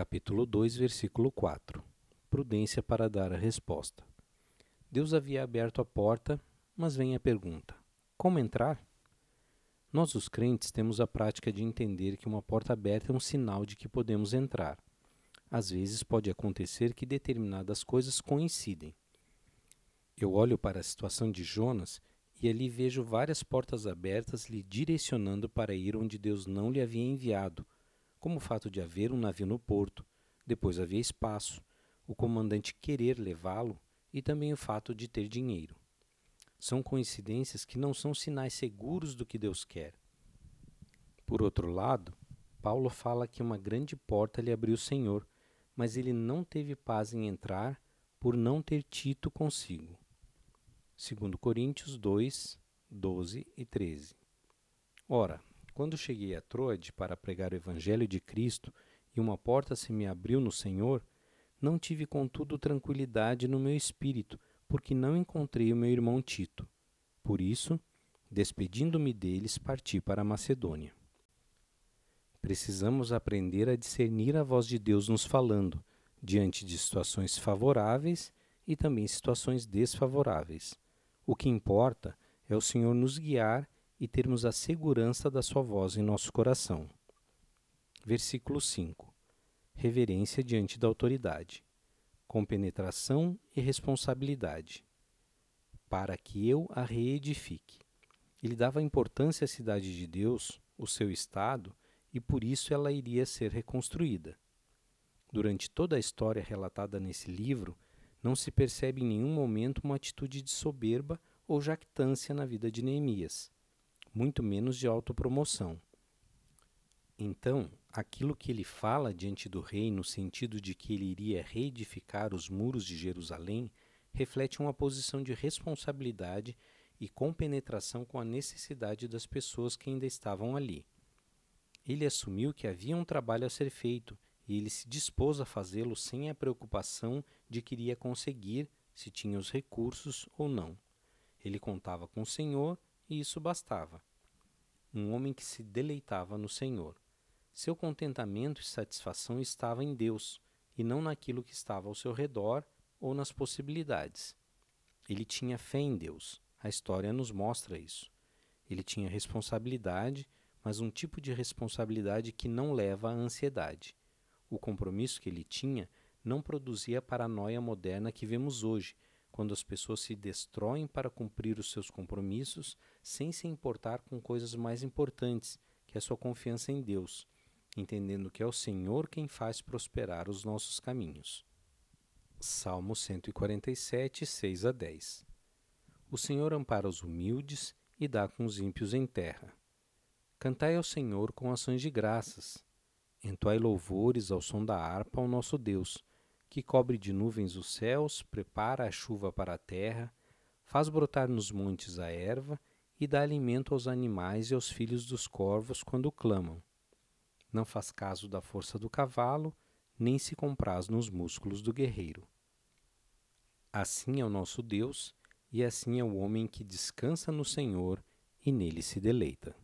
capítulo 2, versículo 4. Prudência para dar a resposta. Deus havia aberto a porta, mas vem a pergunta: como entrar? Nós, os crentes, temos a prática de entender que uma porta aberta é um sinal de que podemos entrar. Às vezes pode acontecer que determinadas coisas coincidem. Eu olho para a situação de Jonas e ali vejo várias portas abertas lhe direcionando para ir onde Deus não lhe havia enviado como o fato de haver um navio no porto, depois havia espaço, o comandante querer levá-lo e também o fato de ter dinheiro. São coincidências que não são sinais seguros do que Deus quer. Por outro lado, Paulo fala que uma grande porta lhe abriu o Senhor, mas ele não teve paz em entrar por não ter Tito consigo. 2 Coríntios 2, 12 e 13. Ora, quando cheguei a Troade para pregar o Evangelho de Cristo e uma porta se me abriu no Senhor, não tive contudo tranquilidade no meu espírito, porque não encontrei o meu irmão Tito. Por isso, despedindo-me deles, parti para a Macedônia. Precisamos aprender a discernir a voz de Deus nos falando, diante de situações favoráveis e também situações desfavoráveis. O que importa é o Senhor nos guiar e termos a segurança da Sua voz em nosso coração. Versículo 5: Reverência diante da autoridade, compenetração e responsabilidade, para que eu a reedifique. Ele dava importância à cidade de Deus, o seu estado, e por isso ela iria ser reconstruída. Durante toda a história relatada nesse livro, não se percebe em nenhum momento uma atitude de soberba ou jactância na vida de Neemias muito menos de autopromoção. Então, aquilo que ele fala diante do rei, no sentido de que ele iria reedificar os muros de Jerusalém, reflete uma posição de responsabilidade e compenetração com a necessidade das pessoas que ainda estavam ali. Ele assumiu que havia um trabalho a ser feito e ele se dispôs a fazê-lo sem a preocupação de que iria conseguir, se tinha os recursos ou não. Ele contava com o Senhor e isso bastava. Um homem que se deleitava no Senhor. Seu contentamento e satisfação estava em Deus e não naquilo que estava ao seu redor ou nas possibilidades. Ele tinha fé em Deus. A história nos mostra isso. Ele tinha responsabilidade, mas um tipo de responsabilidade que não leva à ansiedade. O compromisso que ele tinha não produzia a paranoia moderna que vemos hoje, quando as pessoas se destroem para cumprir os seus compromissos sem se importar com coisas mais importantes, que é a sua confiança em Deus, entendendo que é o Senhor quem faz prosperar os nossos caminhos. Salmo 147, 6 a 10 O Senhor ampara os humildes e dá com os ímpios em terra. Cantai ao Senhor com ações de graças. Entoai louvores ao som da harpa ao nosso Deus que cobre de nuvens os céus, prepara a chuva para a terra, faz brotar nos montes a erva e dá alimento aos animais e aos filhos dos corvos quando clamam. Não faz caso da força do cavalo, nem se compraz nos músculos do guerreiro. Assim é o nosso Deus, e assim é o homem que descansa no Senhor e nele se deleita.